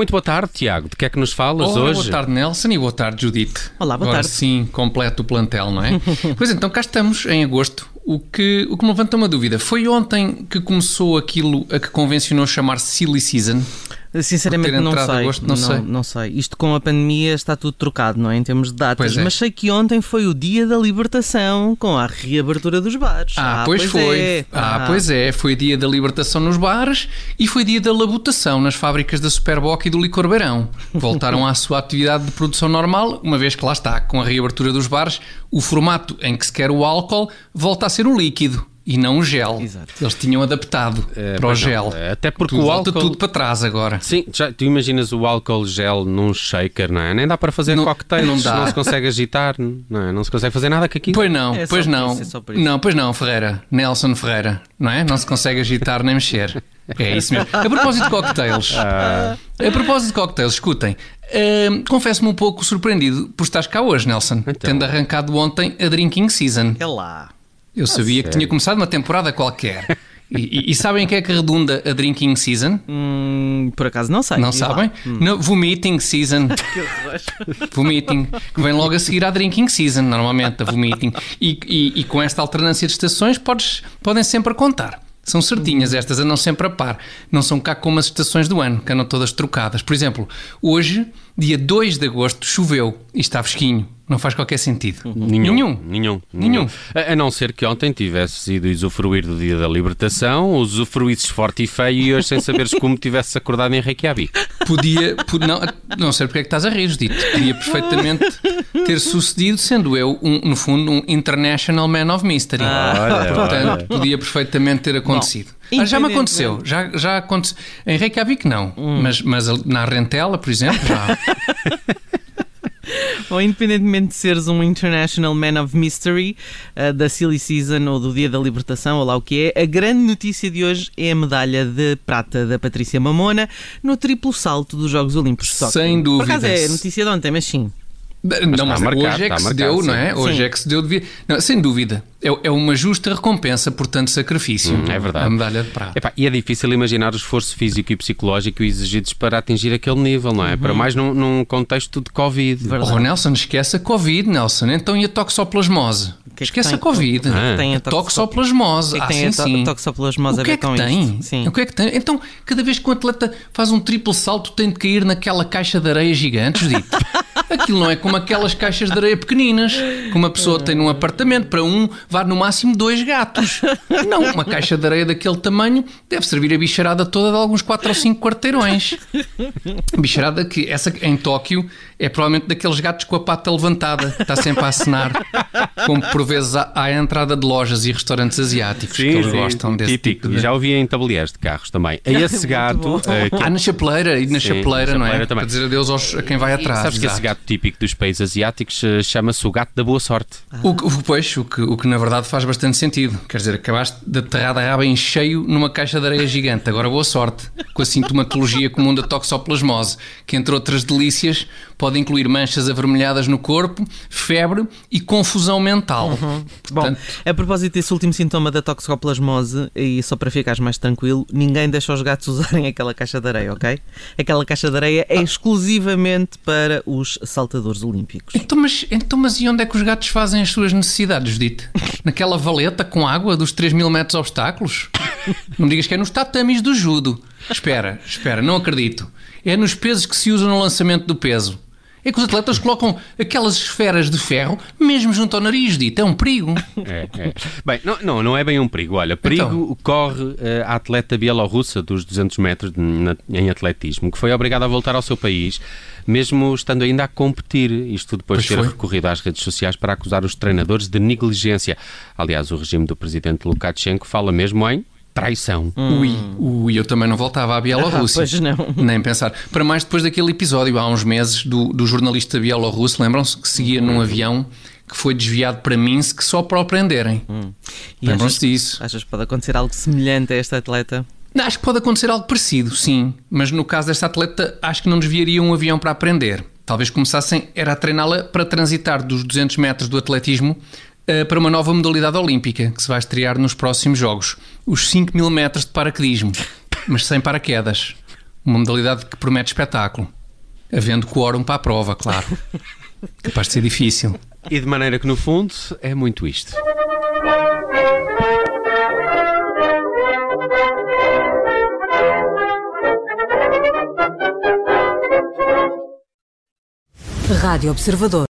Muito boa tarde, Tiago. De que é que nos falas Olá, hoje? Boa tarde, Nelson, e boa tarde, Judite. Olá, boa Agora tarde. sim, completo o plantel, não é? pois então, cá estamos, em agosto. O que, o que me levanta uma dúvida. Foi ontem que começou aquilo a que convencionou chamar Silly Season? Sinceramente não sei. agosto, não sei. não sei. Isto com a pandemia está tudo trocado, não é? Em termos de datas. Pois é. Mas sei que ontem foi o dia da libertação com a reabertura dos bares. Ah, pois, foi. é. Ah, pois é. Foi dia da libertação nos bares e foi dia da labutação nas fábricas da Superboc e do Licor Beirão. Voltaram à sua atividade de produção normal, uma vez que lá está, com a reabertura dos bares, o formato em que se quer o álcool volta a ser o líquido. E não o gel. Exato. Eles tinham adaptado Eh, para o pois não. gel. Eh, Até porque tudo, o volta álcool... tudo para trás agora. Sim, já, tu imaginas o álcool gel num shaker, não é? Nem dá para fazer Não- cocktails, não não, dá. se consegue agitar, não é? Não se consegue fazer nada com aquilo. Pois não, É pois não. isso, é não, pois não, Ferreira. Nelson Ferreira, não é? Não se consegue agitar nem mexer. É isso mesmo. A propósito de cocktails. Ah. A propósito de cocktails, escutem. hum, Confesso-me um pouco surpreendido por estás cá hoje, Nelson. Então. Tendo arrancado ontem a drinking season. É lá. Eu sabia que sério? tinha começado uma temporada qualquer. E, e- e sabem em que é que redunda a drinking season? Hum, por acaso não sei. Não lá. sabem? No vomiting season. vomiting. Que vem logo a seguir à drinking season, normalmente, a vomiting. E, e- e com esta alternância de estações podes, podem sempre contar. São certinhas estas, andam sempre a par. Não são cá como as estações do ano, que andam todas trocadas. Por exemplo, hoje, dia 2 de agosto, choveu e está fresquinho. Não faz qualquer sentido. Nenhum. Nenhum. Nenhum. Nenhum. A, a não ser que ontem tivesses ido usufruir do dia da libertação, usufruísses forte e feio e hoje sem saberes como tivesses acordado em Reykjavik. Podia, pod- não, não sei porque é que estás a rir, Judito. Podia perfeitamente ter sucedido, sendo eu, um, no fundo, um International Man of Mystery. Olha, Portanto, olha. podia perfeitamente ter acontecido. Ah, já me aconteceu, já, já aconteceu. Em Reykjavik não, mas, mas na Rentela, por exemplo, já. Ou independentemente de seres um International Man of Mystery uh, da Silly Season ou do Dia da Libertação, ou lá o que é, a grande notícia de hoje é a medalha de prata da Patrícia Mamona no triplo salto dos Jogos Olímpicos de Tóquio. Sem Por acaso dúvida. é notícia de ontem, mas sim. Não, mas hoje é está que se deu, não é? Hoje Sim. é que se deu. Devia... Não, sem dúvida. É, é uma justa recompensa por tanto sacrifício. Hum, é verdade. A medalha de prata. Epá, e é difícil imaginar o esforço físico e psicológico exigidos para atingir aquele nível, não é? Para mais num, num contexto de Covid. Verdade. Oh, Nelson, esquece a Covid, Nelson. Então e a toxoplasmose? que é que esquece tem? a Covid. O que é que tem a A toxoplasmose. O que é que ah, tem sim, a to- sim. toxoplasmose O que a é ver que com tem? Sim. O que é que tem? Então, cada vez que um atleta faz um triplo salto, tem de cair naquela caixa de areia gigante, Judito. Aquilo não é como aquelas caixas de areia pequeninas, que uma pessoa tem num apartamento. Para um, vá no máximo dois gatos. Não, uma caixa de areia daquele tamanho deve servir a bicharada toda de alguns 4 ou 5 quarteirões. Bicharada que, essa em Tóquio, é provavelmente daqueles gatos com a pata levantada, está sempre a acenar, como por vezes há à entrada de lojas e restaurantes asiáticos, que eles gostam desse típico. tipo E de... já ouvi em tabuleiros de carros também. A esse gato, que- Ah, na chapeleira, e na Sim, chapeleira, na não é? também. Para dizer adeus aos, a quem vai atrás. sabes que esse exato. Gato típico dos países asiáticos eh, chama-se o gato da boa sorte. O, que- o, pois, o que, o que na verdade faz bastante sentido. Quer dizer, acabaste de aterrar a raba em cheio numa caixa de areia gigante. Agora boa sorte. Com a sintomatologia comum da toxoplasmose, que entre outras delícias pode incluir manchas avermelhadas no corpo, febre e confusão mental. Bom, Portanto, a propósito desse último sintoma da toxoplasmose, e só para ficares mais tranquilo, ninguém deixa os gatos usarem aquela caixa de areia, ok? Aquela caixa de areia é exclusivamente para os saltadores olímpicos. então, mas, então, mas e onde é que os gatos fazem as suas necessidades, Judite? Naquela valeta com água dos 3 mil metros obstáculos? Não me digas que é nos tatamis do judo. Espera, espera, não acredito. É nos pesos que se usam no lançamento do peso. É que os atletas colocam aquelas esferas de ferro mesmo junto ao nariz, Dito. É um perigo. É, é. Bem, não, não, não é bem um perigo. Olha, perigo Então. corre eh, a atleta bielorrussa dos 200 metros de- na- em atletismo, que foi obrigada a voltar ao seu país, mesmo estando ainda a competir. Isto depois de ter foi. recorrido às redes sociais para acusar os treinadores de negligência. Aliás, o regime do presidente Lukashenko fala mesmo em traição. Ui, ui, eu também não voltava à Bielorrússia. Ah, pois não. Nem pensar. Para mais depois daquele episódio há uns meses do, do jornalista bielorrusso, lembram-se que seguia num avião que foi desviado para Minsk só para o prenderem. E Lembram-se disso? achas que pode acontecer algo semelhante a este atleta? Não, Acho que pode acontecer algo parecido, sim. Mas no caso desta atleta, acho que não desviaria um avião para aprender. Talvez começassem era a treiná-la para transitar dos 200 metros do atletismo para uma nova modalidade olímpica que se vai estrear nos próximos Jogos: os 5 mil metros de paraquedismo, mas sem paraquedas. Uma modalidade que promete espetáculo. Havendo quórum para a prova, claro. Capaz de ser difícil. E de maneira que, no fundo, é muito isto. Rádio Observador.